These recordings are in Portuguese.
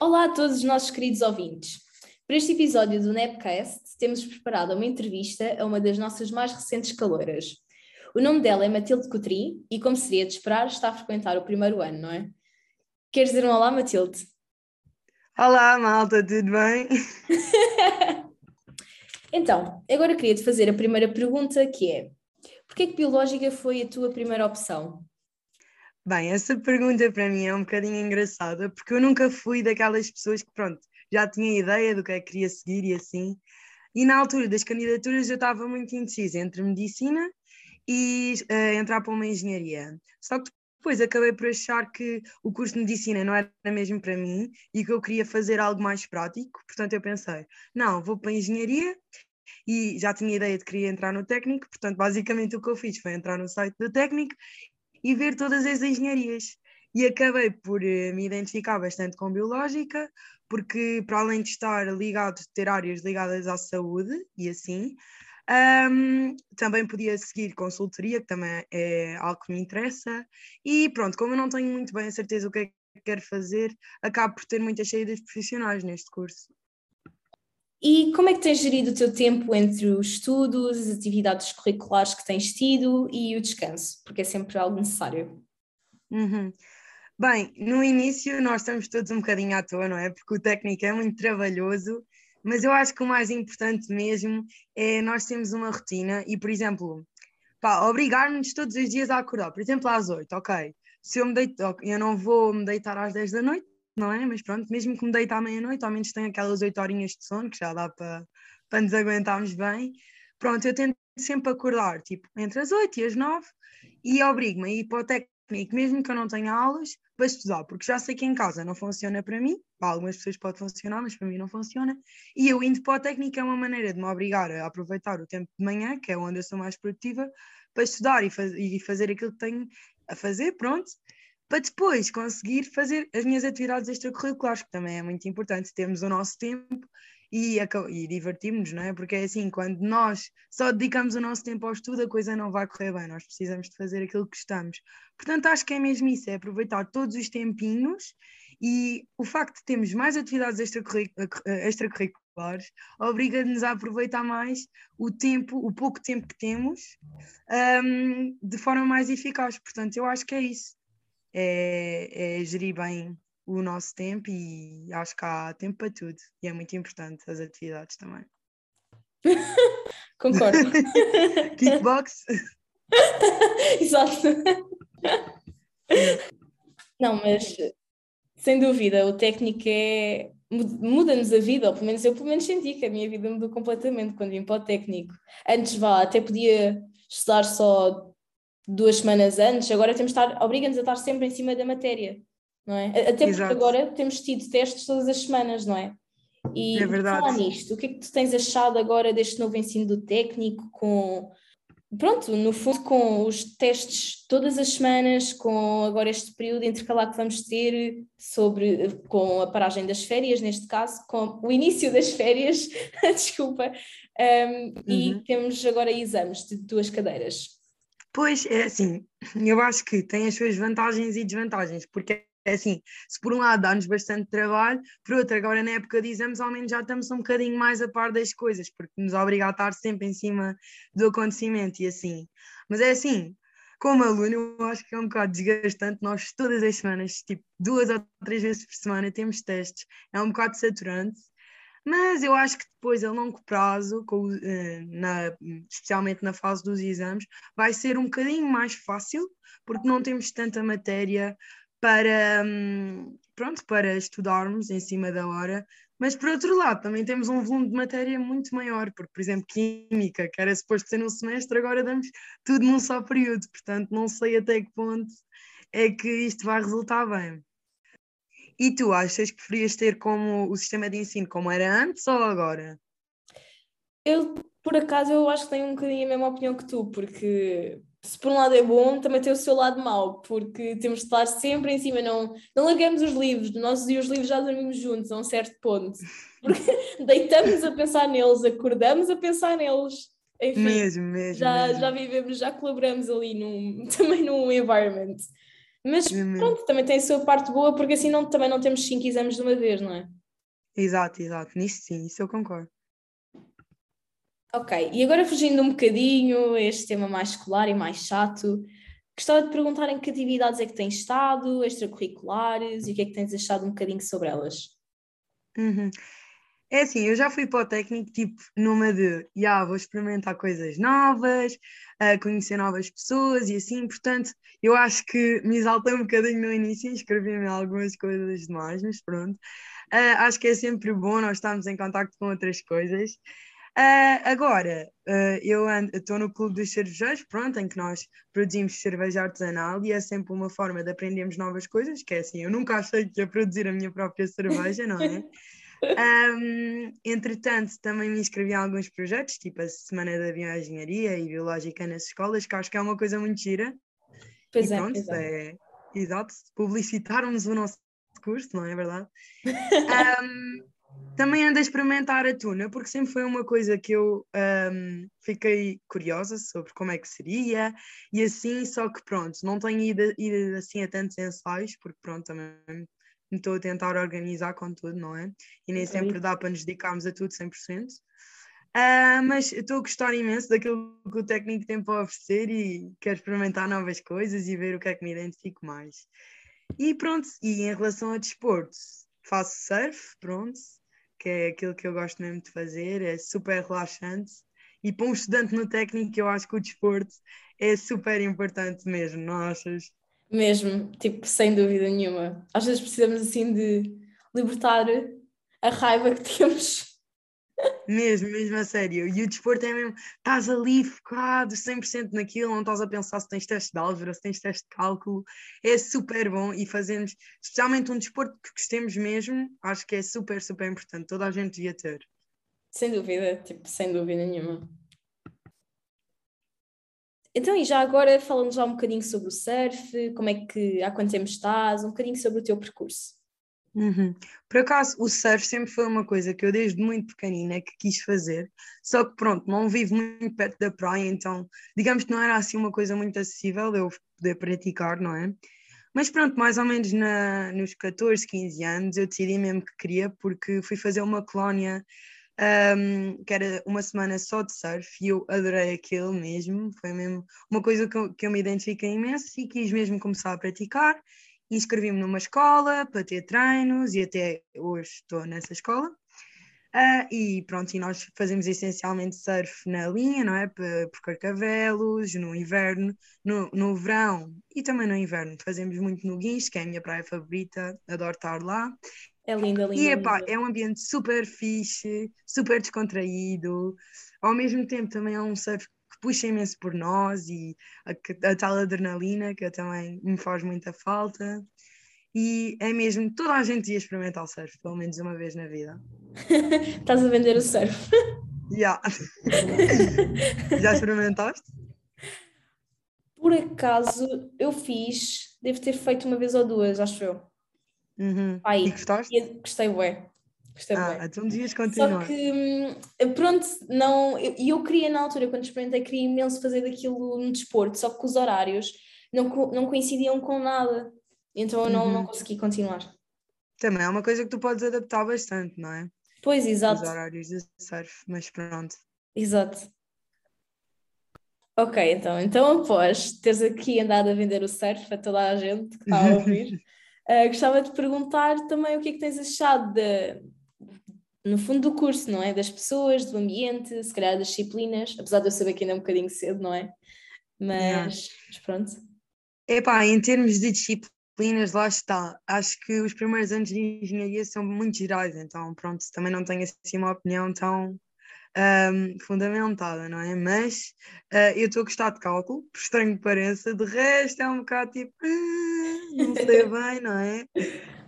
Olá a todos os nossos queridos ouvintes. Para este episódio do Nepcast, temos preparado uma entrevista a uma das nossas mais recentes caloras. O nome dela é Matilde Coutrin e, como seria de esperar, está a frequentar o primeiro ano, não é? Queres dizer um olá, Matilde? Olá, malta, tudo bem? então, agora queria te fazer a primeira pergunta, que é: porquê que Biológica foi a tua primeira opção? Bem, essa pergunta para mim é um bocadinho engraçada, porque eu nunca fui daquelas pessoas que, pronto, já tinha ideia do que é que queria seguir e assim. E na altura das candidaturas eu estava muito indecisa entre medicina e uh, entrar para uma engenharia. Só que depois acabei por achar que o curso de medicina não era mesmo para mim e que eu queria fazer algo mais prático. Portanto, eu pensei, não, vou para a engenharia e já tinha ideia de que queria entrar no técnico. Portanto, basicamente o que eu fiz foi entrar no site do técnico e ver todas as engenharias. E acabei por uh, me identificar bastante com biológica, porque para além de estar ligado, ter áreas ligadas à saúde e assim, um, também podia seguir consultoria, que também é algo que me interessa. E pronto, como eu não tenho muito bem a certeza do que é que quero fazer, acabo por ter muitas saídas profissionais neste curso. E como é que tens gerido o teu tempo entre os estudos, as atividades curriculares que tens tido e o descanso? Porque é sempre algo necessário. Uhum. Bem, no início nós estamos todos um bocadinho à toa, não é? Porque o técnico é muito trabalhoso, mas eu acho que o mais importante mesmo é nós termos uma rotina e, por exemplo, obrigar-nos todos os dias a acordar, por exemplo, às 8, ok. Se eu me deito, eu não vou me deitar às 10 da noite, não é? Mas pronto, mesmo que me deite à meia-noite, ao menos tenho aquelas 8 horinhas de sono, que já dá para, para nos aguentarmos bem. Pronto, eu tento sempre acordar, tipo, entre as 8 e as 9, e obrigo-me a ir para o técnico, mesmo que eu não tenha aulas, para estudar, porque já sei que em casa não funciona para mim, para algumas pessoas pode funcionar, mas para mim não funciona, e eu indo para a técnica é uma maneira de me obrigar a aproveitar o tempo de manhã, que é onde eu sou mais produtiva, para estudar e, faz, e fazer aquilo que tenho a fazer, pronto, para depois conseguir fazer as minhas atividades extracurriculares, que também é muito importante, termos o nosso tempo e, e divertirmos, não é? Porque é assim, quando nós só dedicamos o nosso tempo ao estudo, a coisa não vai correr bem, nós precisamos de fazer aquilo que gostamos. Portanto, acho que é mesmo isso, é aproveitar todos os tempinhos e o facto de termos mais atividades extracurriculares obriga-nos a aproveitar mais o tempo, o pouco tempo que temos, um, de forma mais eficaz. Portanto, eu acho que é isso é, é gerir bem o nosso tempo e acho que há tempo para tudo e é muito importante as atividades também. Concordo. Kickbox. Exato. Não, mas sem dúvida, o técnico é muda-nos a vida, ou pelo menos eu pelo menos senti que a minha vida mudou completamente quando vim para o técnico. Antes vá, até podia estudar só duas semanas antes, agora temos de estar, obriga-nos a estar sempre em cima da matéria, não é? Até porque Exato. agora temos tido testes todas as semanas, não é? E é verdade. falar nisto, o que é que tu tens achado agora deste novo ensino do técnico com pronto, no fundo com os testes todas as semanas, com agora este período intercalar que vamos ter sobre com a paragem das férias, neste caso, com o início das férias, desculpa, um, uhum. e temos agora exames de duas cadeiras. Pois, é assim, eu acho que tem as suas vantagens e desvantagens, porque é assim, se por um lado dá-nos bastante trabalho, por outro, agora na época de exames, ao menos já estamos um bocadinho mais a par das coisas, porque nos obriga a estar sempre em cima do acontecimento e assim. Mas é assim, como aluno, eu acho que é um bocado desgastante. Nós todas as semanas, tipo duas ou três vezes por semana, temos testes. É um bocado saturante. Mas eu acho que depois, a longo prazo, com, eh, na, especialmente na fase dos exames, vai ser um bocadinho mais fácil, porque não temos tanta matéria para, hum, pronto, para estudarmos em cima da hora. Mas, por outro lado, também temos um volume de matéria muito maior, porque, por exemplo, Química, que era suposto ser num semestre, agora damos tudo num só período. Portanto, não sei até que ponto é que isto vai resultar bem. E tu achas que preferias ter como o sistema de ensino como era antes ou agora? Eu, por acaso, eu acho que tenho um bocadinho a mesma opinião que tu, porque se por um lado é bom, também tem o seu lado mau, porque temos de estar sempre em cima, não, não largamos os livros, nós e os livros já dormimos juntos a um certo ponto, porque deitamos a pensar neles, acordamos a pensar neles. Enfim, mesmo, mesmo, já, mesmo. já vivemos, já colaboramos ali num, também num environment. Mas pronto, também tem a sua parte boa, porque assim não, também não temos cinco exames de uma vez, não é? Exato, exato. Nisso sim, isso eu concordo. Ok, e agora fugindo um bocadinho este tema mais escolar e mais chato, gostava de perguntar em que atividades é que tens estado, extracurriculares, e o que é que tens achado um bocadinho sobre elas? Uhum. É assim, eu já fui para o técnico, tipo, numa de, já, vou experimentar coisas novas, uh, conhecer novas pessoas e assim, portanto, eu acho que me exaltei um bocadinho no início escrevi-me algumas coisas demais, mas pronto. Uh, acho que é sempre bom nós estarmos em contato com outras coisas. Uh, agora, uh, eu estou no Clube dos Cervejeiros, pronto, em que nós produzimos cerveja artesanal e é sempre uma forma de aprendermos novas coisas, que é assim, eu nunca achei que ia produzir a minha própria cerveja, não é? Um, entretanto, também me inscrevi em alguns projetos, tipo a Semana da Bioengenharia e Biológica nas escolas, que acho que é uma coisa muito gira. Pois e é, pronto, é. é exato, publicitarmos o nosso curso, não é verdade? um, também ando a experimentar a tuna, porque sempre foi uma coisa que eu um, fiquei curiosa sobre como é que seria, e assim, só que pronto, não tenho ido, ido assim a tantos ensaios, porque pronto, também me estou a tentar organizar com tudo, não é? E nem sempre dá para nos dedicarmos a tudo 100%. Uh, ah, mas estou a gostar imenso daquilo que o técnico tem para oferecer e quero experimentar novas coisas e ver o que é que me identifico mais. E pronto, e em relação a desporto, faço surf, pronto, que é aquilo que eu gosto mesmo de fazer, é super relaxante. E para um estudante no técnico, eu acho que o desporto é super importante mesmo, não achas? Mesmo, tipo, sem dúvida nenhuma. Às vezes precisamos assim de libertar a raiva que temos. Mesmo, mesmo a sério. E o desporto é mesmo, estás ali focado 100% naquilo, não estás a pensar se tens teste de álgebra, se tens teste de cálculo. É super bom e fazemos, especialmente um desporto que gostemos mesmo, acho que é super, super importante. Toda a gente devia ter. Sem dúvida, tipo, sem dúvida nenhuma. Então, e já agora falando já um bocadinho sobre o surf, como é que, há quanto tempo estás, um bocadinho sobre o teu percurso. Uhum. Por acaso, o surf sempre foi uma coisa que eu desde muito pequenina que quis fazer, só que pronto, não vivo muito perto da praia, então digamos que não era assim uma coisa muito acessível eu poder praticar, não é? Mas pronto, mais ou menos na, nos 14, 15 anos eu decidi mesmo que queria, porque fui fazer uma colónia um, que era uma semana só de surf e eu adorei aquilo mesmo, foi mesmo uma coisa que eu, que eu me identifiquei imenso e quis mesmo começar a praticar. Inscrevi-me numa escola para ter treinos e até hoje estou nessa escola. Uh, e pronto, e nós fazemos essencialmente surf na linha, não é? Por, Carcavelos, no inverno, no, no verão e também no inverno. Fazemos muito no Guincho, que é a minha praia favorita, adoro estar lá. É linda, linda. E epá, é um ambiente super fixe, super descontraído. Ao mesmo tempo também é um surf que puxa imenso por nós e a, a tal adrenalina que também me faz muita falta. E é mesmo, toda a gente ia experimentar o surf, pelo menos uma vez na vida. Estás a vender o surf? Já. Já experimentaste? Por acaso eu fiz, devo ter feito uma vez ou duas, acho eu. Uhum. Aí, e gostaste? Gostei, ué. Gostei ah, bué. então dias continuar. Só que, hum, pronto, não, eu, eu queria na altura, quando experimentei, queria imenso fazer daquilo no desporto, só que os horários não, não coincidiam com nada, então eu não, uhum. não consegui continuar. Também é uma coisa que tu podes adaptar bastante, não é? Pois, exato. Os horários de surf, mas pronto. Exato. Ok, então, então após teres aqui andado a vender o surf a toda a gente que está a ouvir, Uh, gostava de perguntar também o que é que tens achado de, no fundo do curso, não é? Das pessoas, do ambiente, se calhar das disciplinas, apesar de eu saber que ainda é um bocadinho cedo, não é? Mas, mas pronto. Epá, em termos de disciplinas, lá está. Acho que os primeiros anos de engenharia são muito gerais, então pronto, também não tenho assim uma opinião tão um, fundamentada, não é? Mas uh, eu estou a gostar de cálculo, por estranho que pareça, de resto é um bocado tipo, uh, não sei bem, não é?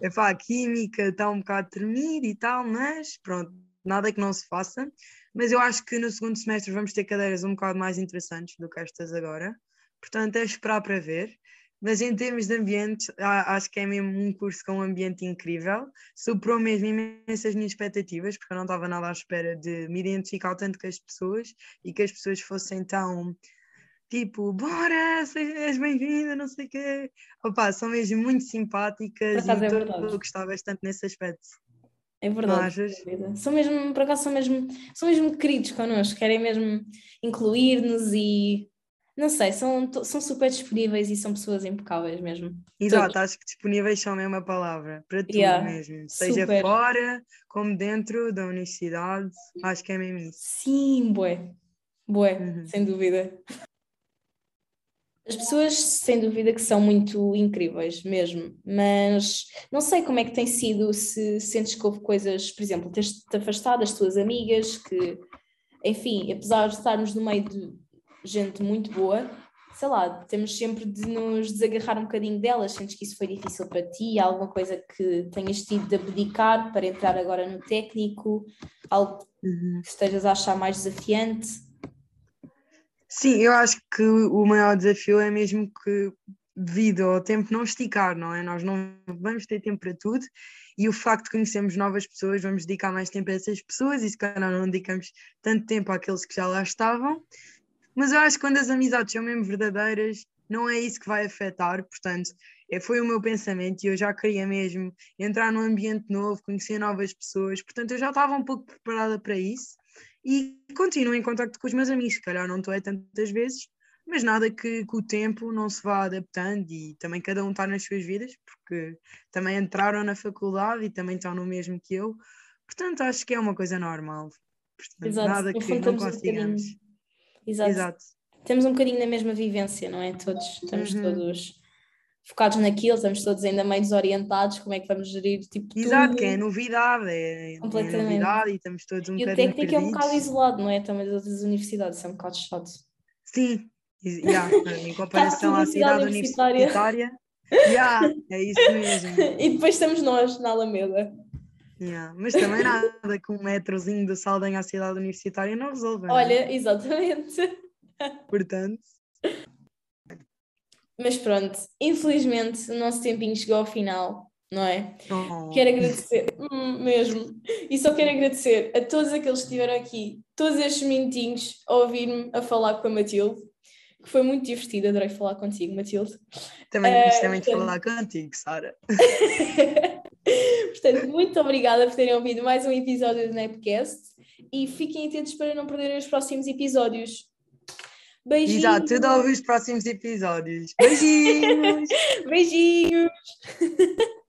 É pá, a química está um bocado tremida e tal, mas pronto, nada que não se faça. Mas eu acho que no segundo semestre vamos ter cadeiras um bocado mais interessantes do que estas agora, portanto é esperar para ver. Mas em termos de ambiente, acho que é mesmo um curso com um ambiente incrível. Superou mesmo imensas minhas expectativas, porque eu não estava nada à espera de me identificar tanto com as pessoas e que as pessoas fossem tão tipo, bora, és bem-vinda, não sei o quê. Opa, são mesmo muito simpáticas e é gostava bastante nesse aspecto. É verdade. São mesmo, por acaso, são mesmo, são mesmo queridos connosco, querem mesmo incluir-nos e não sei, são, são super disponíveis e são pessoas impecáveis mesmo. Exato, Todos. acho que disponíveis são a mesma palavra, para tudo yeah, mesmo. Seja super. fora, como dentro da universidade, acho que é mesmo isso. Sim, bué, bué, uhum. sem dúvida. As pessoas, sem dúvida, que são muito incríveis mesmo, mas não sei como é que tem sido, se sentes que houve coisas, por exemplo, teres-te afastado das tuas amigas, que, enfim, apesar de estarmos no meio de gente muito boa, sei lá, temos sempre de nos desagarrar um bocadinho delas, sentes que isso foi difícil para ti, alguma coisa que tenhas tido de abdicar para entrar agora no técnico, algo uhum. que estejas a achar mais desafiante? Sim, eu acho que o maior desafio é mesmo que, devido ao tempo não esticar, não é? Nós não vamos ter tempo para tudo e o facto de conhecermos novas pessoas, vamos dedicar mais tempo a essas pessoas e se calhar não dedicamos tanto tempo àqueles que já lá estavam. Mas eu acho que quando as amizades são mesmo verdadeiras, não é isso que vai afetar, portanto, é, foi o meu pensamento e eu já queria mesmo entrar num ambiente novo, conhecer novas pessoas, portanto, eu já estava um pouco preparada para isso e continuo em contato com os meus amigos, se calhar não estou aí tantas vezes, mas nada que com o tempo não se vá adaptando e também cada um está nas suas vidas, porque também entraram na faculdade e também estão no mesmo que eu, portanto acho que é uma coisa normal. Portanto, Exato. nada que não consigamos. Um Exato. Exato. Temos um bocadinho da mesma vivência, não é? Todos, estamos uhum. todos focados naquilo, estamos todos ainda meio desorientados, como é que vamos gerir tipo Exato, tudo. que é novidade, é, é novidade e estamos todos um e bocadinho E o técnico é um bocado isolado, não é? Também das outras universidades, é um bocado chato. Sim, yeah, em comparação à cidade universitária. universitária yeah, é isso mesmo. e depois estamos nós na Alameda. Yeah, mas também nada com um metrozinho de Saldanha à cidade universitária não resolve. É? Olha, exatamente. Portanto. Mas pronto, infelizmente o nosso tempinho chegou ao final, não é? Oh. Quero agradecer, hum, mesmo, e só quero agradecer a todos aqueles que estiveram aqui, todos estes minutinhos a ouvir-me a falar com a Matilde, que foi muito divertido, adorei falar contigo, Matilde. Também gostei uh, muito de falar contigo, Sara. Portanto, muito obrigada por terem ouvido mais um episódio do Napcast e fiquem atentos para não perderem os próximos episódios. Beijinhos. Exato, tudo a ouvir os próximos episódios. Beijinhos. Beijinhos.